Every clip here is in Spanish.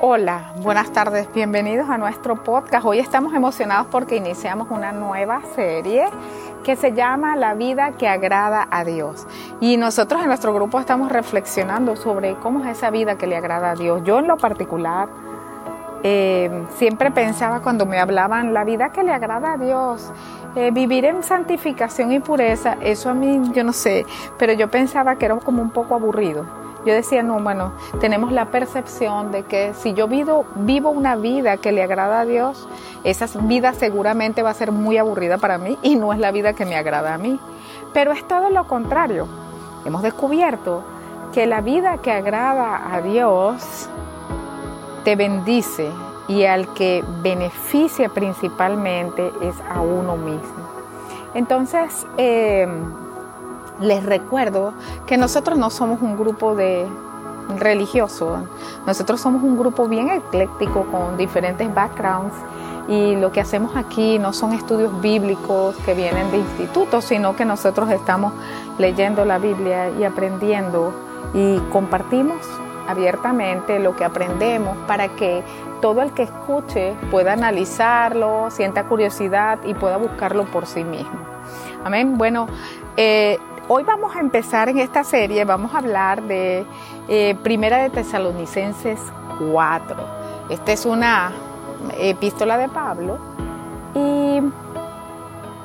Hola, buenas tardes, bienvenidos a nuestro podcast. Hoy estamos emocionados porque iniciamos una nueva serie que se llama La vida que agrada a Dios. Y nosotros en nuestro grupo estamos reflexionando sobre cómo es esa vida que le agrada a Dios. Yo en lo particular eh, siempre pensaba cuando me hablaban la vida que le agrada a Dios, eh, vivir en santificación y pureza, eso a mí yo no sé, pero yo pensaba que era como un poco aburrido yo decía, no, bueno, tenemos la percepción de que si yo vivo, vivo una vida que le agrada a Dios, esa vida seguramente va a ser muy aburrida para mí y no es la vida que me agrada a mí. Pero es todo lo contrario. Hemos descubierto que la vida que agrada a Dios te bendice y al que beneficia principalmente es a uno mismo. Entonces, eh, les recuerdo que nosotros no somos un grupo de religioso, nosotros somos un grupo bien ecléctico con diferentes backgrounds y lo que hacemos aquí no son estudios bíblicos que vienen de institutos, sino que nosotros estamos leyendo la Biblia y aprendiendo y compartimos abiertamente lo que aprendemos para que todo el que escuche pueda analizarlo, sienta curiosidad y pueda buscarlo por sí mismo. Amén. Bueno, eh, Hoy vamos a empezar en esta serie, vamos a hablar de eh, Primera de Tesalonicenses 4. Esta es una epístola de Pablo y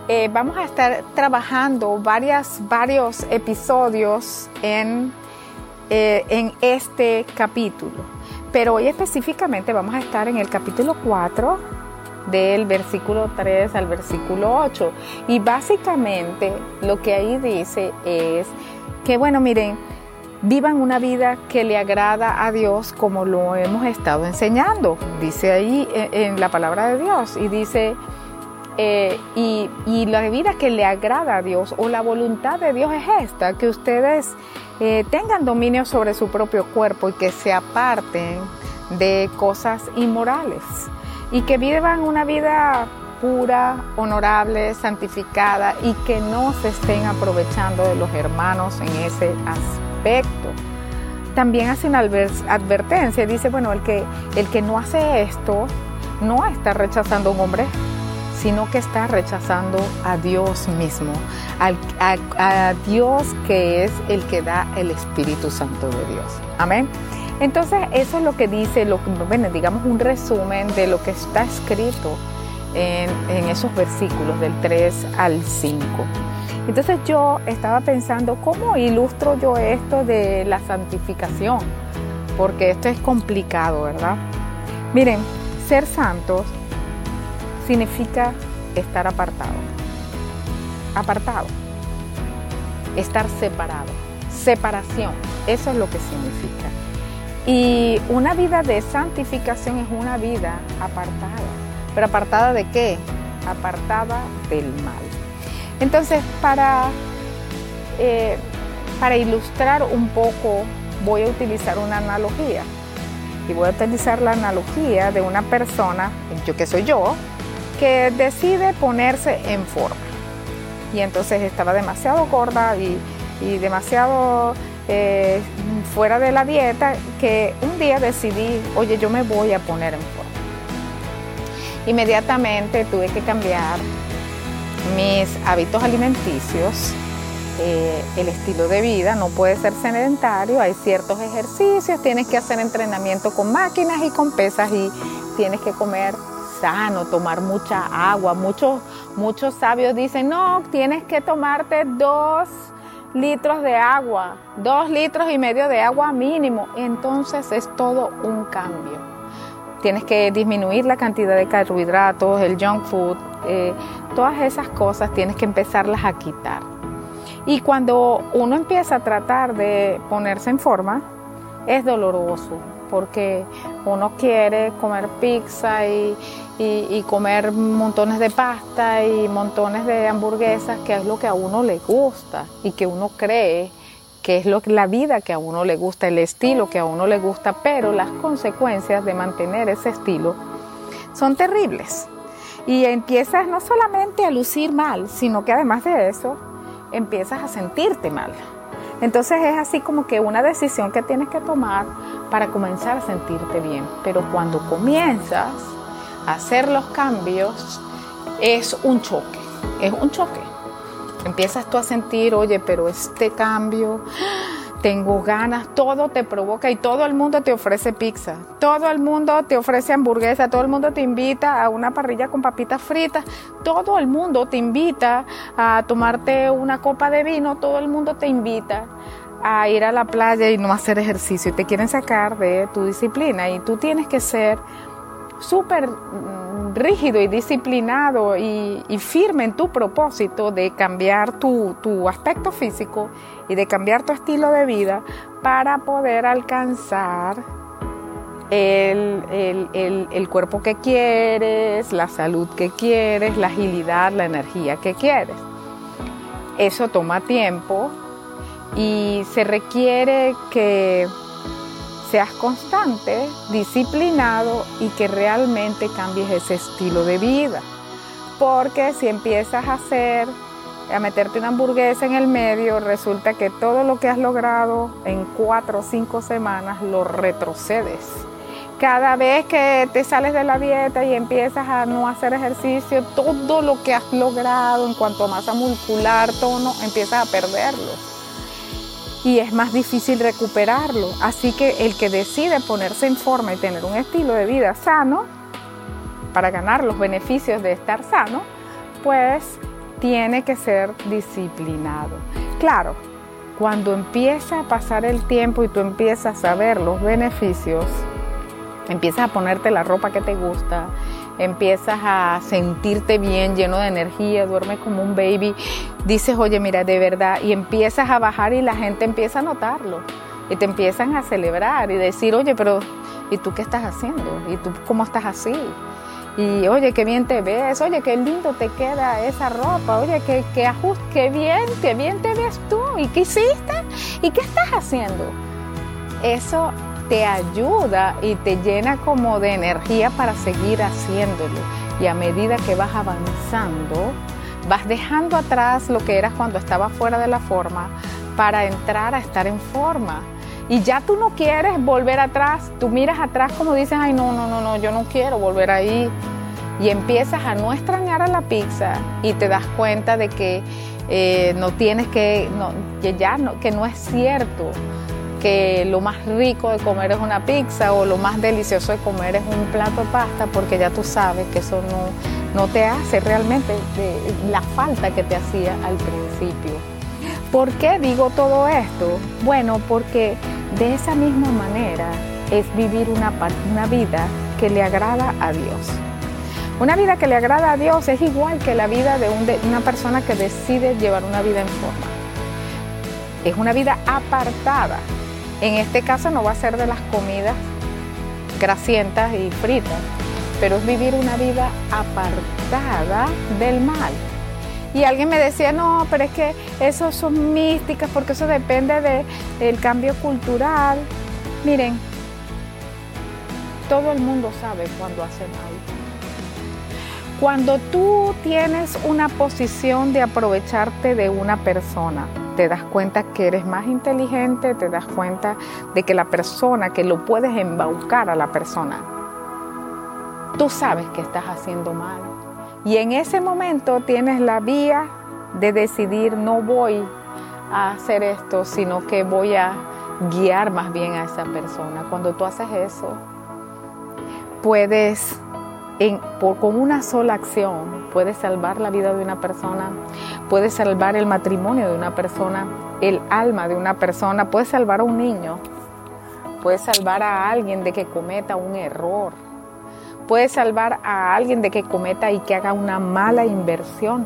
eh, vamos a estar trabajando varias, varios episodios en, eh, en este capítulo. Pero hoy específicamente vamos a estar en el capítulo 4 del versículo 3 al versículo 8. Y básicamente lo que ahí dice es que, bueno, miren, vivan una vida que le agrada a Dios como lo hemos estado enseñando, dice ahí en la palabra de Dios. Y dice, eh, y, la vida que le agrada a Dios o la voluntad de Dios es esta, que ustedes eh, tengan dominio sobre su propio cuerpo y que se aparten de cosas inmorales y que vivan una vida pura, honorable, santificada y que no se estén aprovechando de los hermanos en ese aspecto. También hace una advertencia, dice, bueno, el que, el que no hace esto no está rechazando a un hombre, sino que está rechazando a Dios mismo, a, a Dios que es el que da el Espíritu Santo de Dios. Amén. Entonces, eso es lo que dice, lo, bueno, digamos un resumen de lo que está escrito en, esos versículos del 3 al 5. Entonces yo estaba pensando, ¿cómo ilustro yo esto de la santificación? Porque esto es complicado, ¿verdad? Miren, ser santos significa estar apartado. Apartado. Estar separado. Separación. Eso es lo que significa. Y una vida de santificación es una vida apartada. ¿Pero apartada de qué? Apartada del mal. Entonces, para, eh, para ilustrar un poco, voy a utilizar una analogía. Y voy a utilizar la analogía de una persona, yo que soy yo, que decide ponerse en forma. Y entonces estaba demasiado gorda y, y demasiado eh, fuera de la dieta que un día decidí, oye, yo me voy a poner en forma. Inmediatamente tuve que cambiar mis hábitos alimenticios, eh, el estilo de vida, no puede ser sedentario, hay ciertos ejercicios, tienes que hacer entrenamiento con máquinas y con pesas y tienes que comer sano, tomar mucha agua. Muchos, muchos sabios dicen, no, tienes que tomarte dos litros de agua, dos litros y medio de agua mínimo. Entonces es todo un cambio. Tienes que disminuir la cantidad de carbohidratos, el junk food, eh, todas esas cosas tienes que empezarlas a quitar. Y cuando uno empieza a tratar de ponerse en forma, es doloroso, porque uno quiere comer pizza y, comer montones de pasta y montones de hamburguesas, que es lo que a uno le gusta y que uno cree que es lo, la vida que a uno le gusta, el estilo que a uno le gusta, pero las consecuencias de mantener ese estilo son terribles. Y empiezas no solamente a lucir mal, sino que además de eso, empiezas a sentirte mal. Entonces es así como que una decisión que tienes que tomar para comenzar a sentirte bien. Pero cuando comienzas a hacer los cambios, es un choque, es un choque. Empiezas tú a sentir, oye, pero este cambio, tengo ganas, todo te provoca y todo el mundo te ofrece pizza, todo el mundo te ofrece hamburguesa, todo el mundo te invita a una parrilla con papitas fritas, todo el mundo te invita a tomarte una copa de vino, todo el mundo te invita a ir a la playa y no hacer ejercicio. Y te quieren sacar de tu disciplina y tú tienes que ser súper mm, rígido y disciplinado y, firme en tu propósito de cambiar tu, aspecto físico y de cambiar tu estilo de vida para poder alcanzar el, el, cuerpo que quieres, la salud que quieres, la agilidad, la energía que quieres. Eso toma tiempo, y se requiere que seas constante, disciplinado y que realmente cambies ese estilo de vida. Porque si empiezas a hacer, a meterte una hamburguesa en el medio, resulta que todo lo que has logrado en cuatro o cinco semanas lo retrocedes. Cada vez que te sales de la dieta y empiezas a no hacer ejercicio, todo lo que has logrado en cuanto a masa muscular, tono, empiezas a perderlo y es más difícil recuperarlo. Así que el que decide ponerse en forma y tener un estilo de vida sano, para ganar los beneficios de estar sano, pues tiene que ser disciplinado. Claro, cuando empieza a pasar el tiempo y tú empiezas a ver los beneficios, empiezas a ponerte la ropa que te gusta, empiezas a sentirte bien, lleno de energía, duermes como un baby, dices, oye, mira, de verdad, y empiezas a bajar y la gente empieza a notarlo, y te empiezan a celebrar y decir, oye, pero, ¿y tú qué estás haciendo? ¿Y tú cómo estás así? Y oye, qué bien te ves, oye, qué lindo te queda esa ropa, oye, qué, qué ajuste, qué bien, qué bien te ves tú, ¿y qué hiciste? ¿Y qué estás haciendo? Eso te ayuda y te llena como de energía para seguir haciéndolo. Y a medida que vas avanzando, vas dejando atrás lo que eras cuando estabas fuera de la forma para entrar a estar en forma. Y ya tú no quieres volver atrás, tú miras atrás como dices, ay no, no, no, no, yo no quiero volver ahí. Y empiezas a no extrañar a la pizza y te das cuenta de que eh, no tienes que, no, que ya no, que no es cierto que lo más rico de comer es una pizza o lo más delicioso de comer es un plato de pasta porque ya tú sabes que eso no, no te hace realmente la falta que te hacía al principio. ¿Por qué digo todo esto? Bueno, porque de esa misma manera es vivir una, una vida que le agrada a Dios. Una vida que le agrada a Dios es igual que la vida de una persona que decide llevar una vida en forma. Es una vida apartada en este caso no va a ser de las comidas grasientas y fritas, pero es vivir una vida apartada del mal. Y alguien me decía, no, pero es que eso son místicas porque eso depende del cambio cultural. Miren, todo el mundo sabe cuando hace mal. Cuando tú tienes una posición de aprovecharte de una persona, te das cuenta que eres más inteligente, te das cuenta de que la persona, que lo puedes embaucar a la persona, tú sabes que estás haciendo mal. Y en ese momento tienes la vía de decidir, no voy a hacer esto, sino que voy a guiar más bien a esa persona. Cuando tú haces eso, puedes con una sola acción puedes salvar la vida de una persona, puedes salvar el matrimonio de una persona, el alma de una persona, puedes salvar a un niño, puedes salvar a alguien de que cometa un error, puedes salvar a alguien de que cometa y que haga una mala inversión.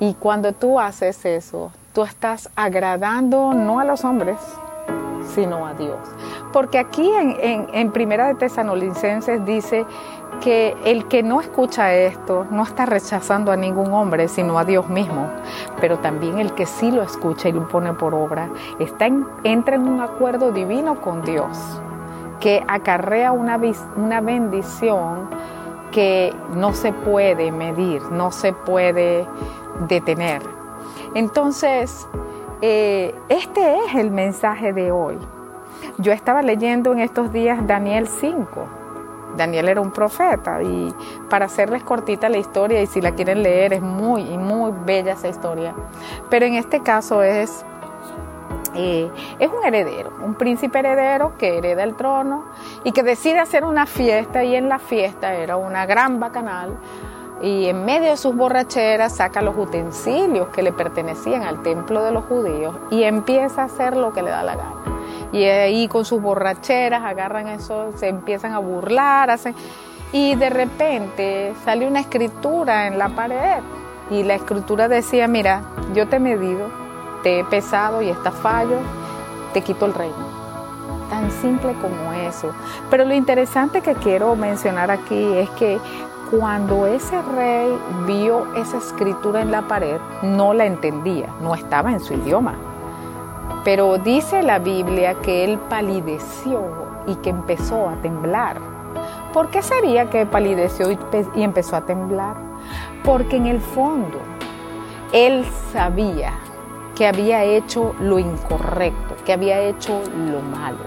Y cuando tú haces eso, tú estás agradando no a los hombres, sino a Dios. Porque aquí en, Primera de Tesanolicenses dice que el que no escucha esto no está rechazando a ningún hombre, sino a Dios mismo. Pero también el que sí lo escucha y lo pone por obra, está entra en un acuerdo divino con Dios, que acarrea una, una bendición que no se puede medir, no se puede detener. Entonces, eh, este es el mensaje de hoy. Yo estaba leyendo en estos días Daniel 5. Daniel era un profeta y para hacerles cortita la historia y si la quieren leer es muy, muy bella esa historia. Pero en este caso es eh, es un heredero, un príncipe heredero que hereda el trono y que decide hacer una fiesta y en la fiesta era una gran bacanal y en medio de sus borracheras saca los utensilios que le pertenecían al templo de los judíos y empieza a hacer lo que le da la gana. Y ahí con sus borracheras agarran eso, se empiezan a burlar, hacen... y de repente sale una escritura en la pared y la escritura decía, mira, yo te he medido, te he pesado y está fallo, te quito el reino. Tan simple como eso. Pero lo interesante que quiero mencionar aquí es que cuando ese rey vio esa escritura en la pared, no la entendía, no estaba en su idioma. Pero dice la Biblia que él palideció y que empezó a temblar. ¿Por qué sería que palideció y empezó a temblar? Porque en el fondo él sabía que había hecho lo incorrecto, que había hecho lo malo.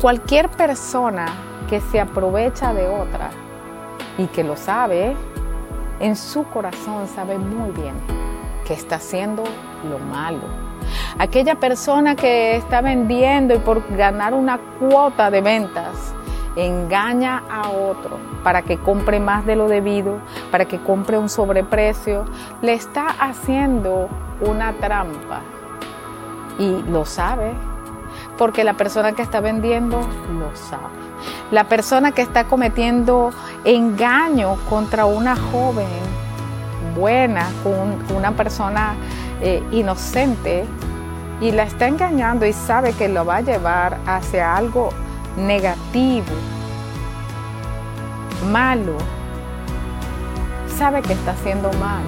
Cualquier persona que se aprovecha de otra y que lo sabe, en su corazón sabe muy bien que está haciendo lo malo. Aquella persona que está vendiendo y por ganar una cuota de ventas engaña a otro para que compre más de lo debido, para que compre un sobreprecio, le está haciendo una trampa y lo sabe, porque la persona que está vendiendo lo sabe. La persona que está cometiendo engaño contra una joven buena, con una persona eh, inocente, y la está engañando y sabe que lo va a llevar hacia algo negativo, malo, sabe que está haciendo mal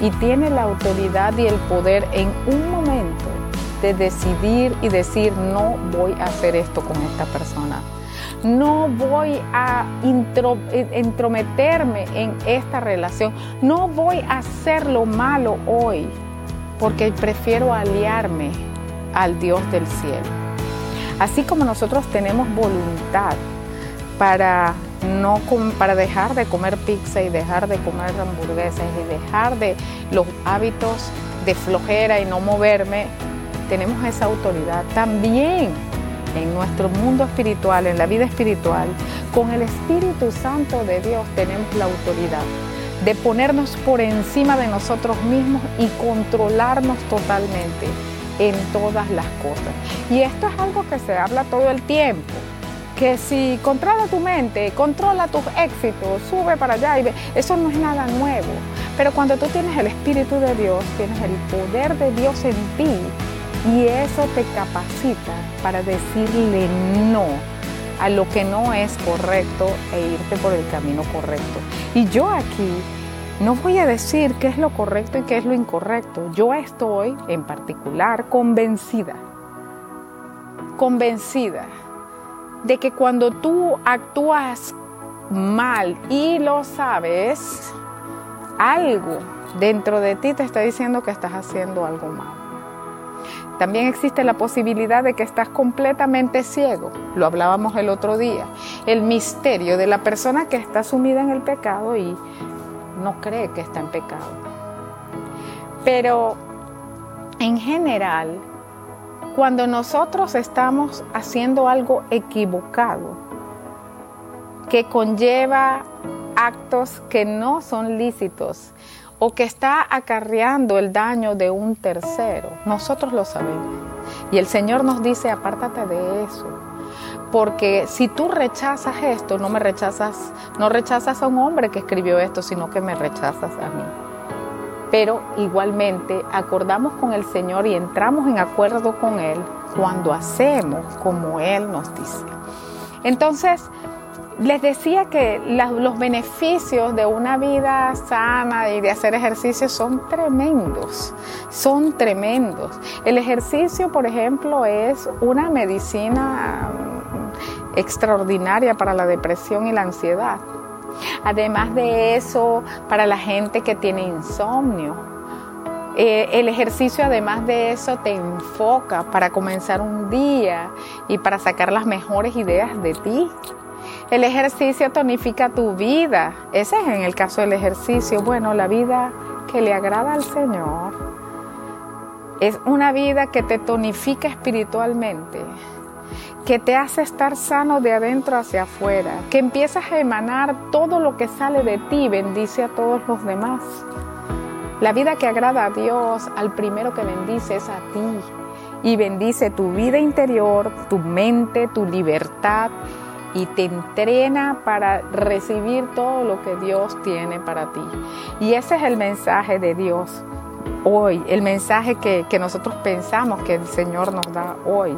y tiene la autoridad y el poder en un momento de decidir y decir, no voy a hacer esto con esta persona. No voy a entrometerme en esta relación. No voy a hacer lo malo hoy porque prefiero aliarme al Dios del cielo. Así como nosotros tenemos voluntad para no para dejar de comer pizza y dejar de comer hamburguesas y dejar de los hábitos de flojera y no moverme, tenemos esa autoridad. También en nuestro mundo espiritual, en la vida espiritual, con el Espíritu Santo de Dios tenemos la autoridad de ponernos por encima de nosotros mismos y controlarnos totalmente en todas las cosas. Y esto es algo que se habla todo el tiempo que si controla tu mente, controla tus éxitos, sube para allá y ve, eso no es nada nuevo. Pero cuando tú tienes el Espíritu de Dios, tienes el poder de Dios en ti, y eso te capacita para decirle no a lo que no es correcto e irte por el camino correcto. Y yo aquí no voy a decir qué es lo correcto y qué es lo incorrecto. Yo estoy en particular convencida, convencida de que cuando tú actúas mal y lo sabes, algo dentro de ti te está diciendo que estás haciendo algo mal. También existe la posibilidad de que estás completamente ciego. Lo hablábamos el otro día. El misterio de la persona que está sumida en el pecado y no cree que está en pecado. Pero en general, cuando nosotros estamos haciendo algo equivocado, que conlleva actos que no son lícitos, o que está acarreando el daño de un tercero. Nosotros lo sabemos. Y el Señor nos dice, apártate de eso. Porque si tú rechazas esto, no me rechazas, no rechazas a un hombre que escribió esto, sino que me rechazas a mí. Pero igualmente acordamos con el Señor y entramos en acuerdo con Él cuando hacemos como Él nos dice. Entonces, les decía que los beneficios de una vida sana y de hacer ejercicio son tremendos, son tremendos. El ejercicio, por ejemplo, es una medicina mm, extraordinaria para la depresión y la ansiedad. Además de eso, para la gente que tiene insomnio, Eh, el ejercicio además de eso te enfoca para comenzar un día y para sacar las mejores ideas de ti. El ejercicio tonifica tu vida. Ese es en el caso del ejercicio. Bueno, la vida que le agrada al Señor es una vida que te tonifica espiritualmente, que te hace estar sano de adentro hacia afuera, que empiezas a emanar todo lo que sale de ti, bendice a todos los demás. La vida que agrada a Dios, al primero que bendice es a ti y bendice tu vida interior, tu mente, tu libertad y te entrena para recibir todo lo que Dios tiene para ti. Y ese es el mensaje de Dios hoy, el mensaje que, nosotros pensamos que el Señor nos da hoy.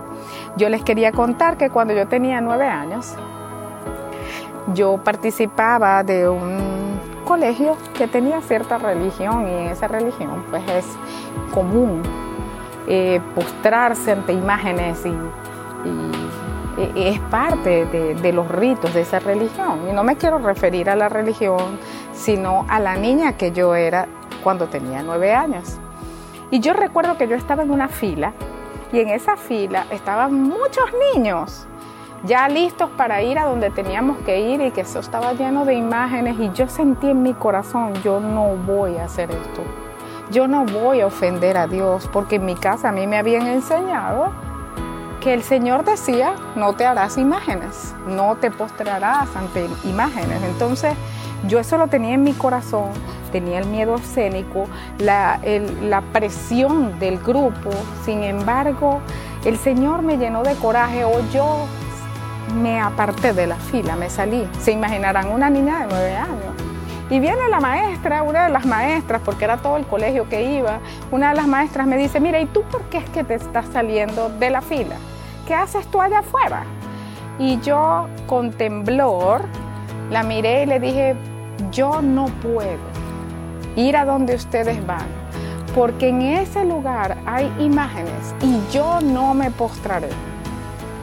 Yo les quería contar que cuando yo tenía nueve años, yo participaba de un colegio que tenía cierta religión y en esa religión pues es común eh, postrarse ante imágenes y es parte de, los ritos de esa religión. Y no me quiero referir a la religión, sino a la niña que yo era cuando tenía nueve años. Y yo recuerdo que yo estaba en una fila y en esa fila estaban muchos niños ya listos para ir a donde teníamos que ir y que eso estaba lleno de imágenes y yo sentí en mi corazón, yo no voy a hacer esto. Yo no voy a ofender a Dios porque en mi casa a mí me habían enseñado que el Señor decía, no te harás imágenes, no te postrarás ante imágenes. Entonces, yo eso lo tenía en mi corazón, tenía el miedo escénico, la, la presión del grupo. Sin embargo, el Señor me llenó de coraje o yo me aparté de la fila, me salí. Se imaginarán una niña de nueve años. Y viene la maestra, una de las maestras, porque era todo el colegio que iba, una de las maestras me dice, mira, ¿y tú por qué es que te estás saliendo de la fila? ¿Qué haces tú allá afuera? Y yo con temblor la miré y le dije, yo no puedo ir a donde ustedes van, porque en ese lugar hay imágenes y yo no me postraré,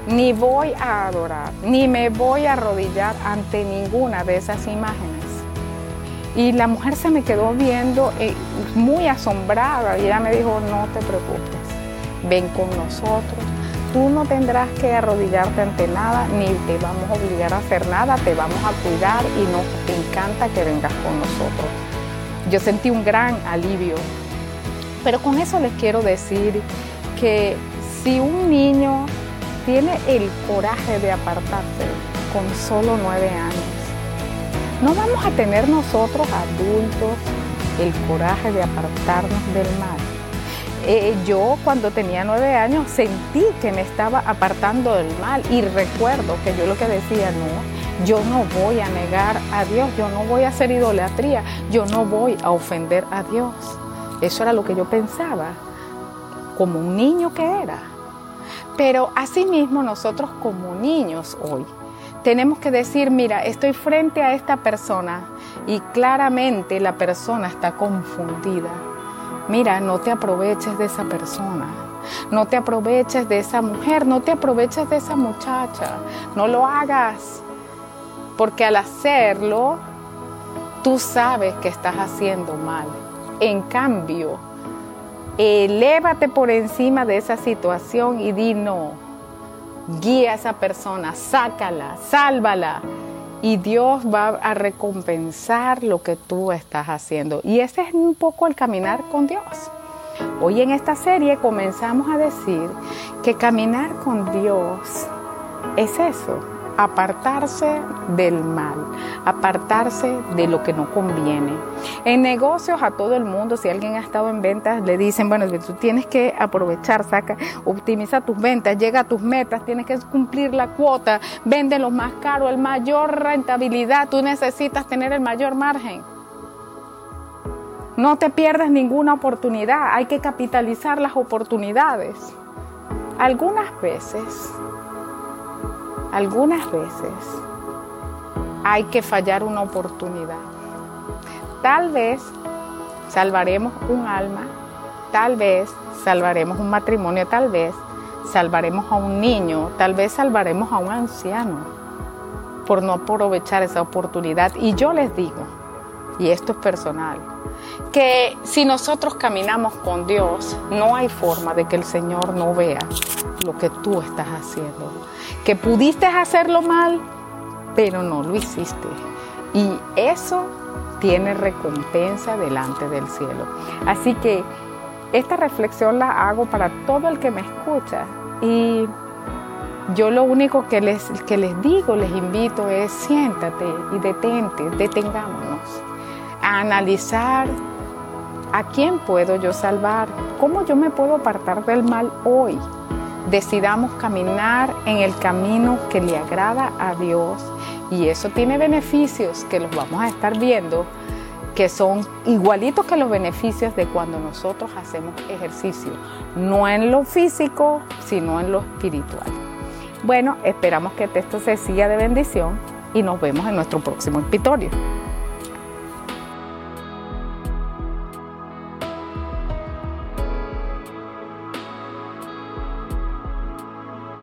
ni voy a adorar, ni me voy a arrodillar ante ninguna de esas imágenes. Y la mujer se me quedó viendo eh, muy asombrada y ella me dijo, no te preocupes, ven con nosotros, Tú no tendrás que arrodillarte ante nada, ni te vamos a obligar a hacer nada, te vamos a cuidar y nos encanta que vengas con nosotros. Yo sentí un gran alivio. Pero con eso les quiero decir que si un niño tiene el coraje de apartarse con solo nueve años, no vamos a tener nosotros adultos el coraje de apartarnos del mal. Eh, yo cuando tenía nueve años sentí que me estaba apartando del mal y recuerdo que yo lo que decía, no, yo no voy a negar a Dios, yo no voy a hacer idolatría, yo no voy a ofender a Dios. Eso era lo que yo pensaba, como un niño que era. Pero asimismo nosotros como niños hoy tenemos que decir, mira, estoy frente a esta persona y claramente la persona está confundida Mira, no te aproveches de esa persona. No te aproveches de esa mujer, no te aproveches de esa muchacha. No lo hagas. Porque al hacerlo, tú sabes que estás haciendo mal. En cambio, elévate por encima de esa situación y di no. Guía a esa persona, sácala, sálvala y Dios va a recompensar lo que tú estás haciendo. Y ese es un poco el caminar con Dios. Hoy en esta serie comenzamos a decir que caminar con Dios es eso, apartarse del mal, apartarse de lo que no conviene. En negocios a todo el mundo, si alguien ha estado en ventas, le dicen, bueno, tú tienes que aprovechar, saca, optimiza tus ventas, llega a tus metas, tienes que cumplir la cuota, vende lo más caro, el mayor rentabilidad, tú necesitas tener el mayor margen. No te pierdas ninguna oportunidad, hay que capitalizar las oportunidades. Algunas veces algunas veces hay que fallar una oportunidad. Tal vez salvaremos un alma, tal vez salvaremos un matrimonio, tal vez salvaremos a un niño, tal vez salvaremos a un anciano por no aprovechar esa oportunidad. Y yo les digo, y esto es personal, que si nosotros caminamos con Dios, no hay forma de que el Señor no vea lo que tú estás haciendo. Que pudiste hacerlo mal, pero no lo hiciste. Y eso tiene recompensa delante del cielo. Así que esta reflexión la hago para todo el que me escucha y yo lo único que les, que les digo, les invito es siéntate y detente, detengámonos a analizar a quién puedo yo salvar, cómo yo me puedo apartar del mal hoy. Decidamos caminar en el camino que le agrada a Dios y eso tiene beneficios que los vamos a estar viendo que son igualitos que los beneficios de cuando nosotros hacemos ejercicio, no en lo físico, sino en lo espiritual. Bueno, esperamos que esto se siga de bendición y nos vemos en nuestro próximo episodio.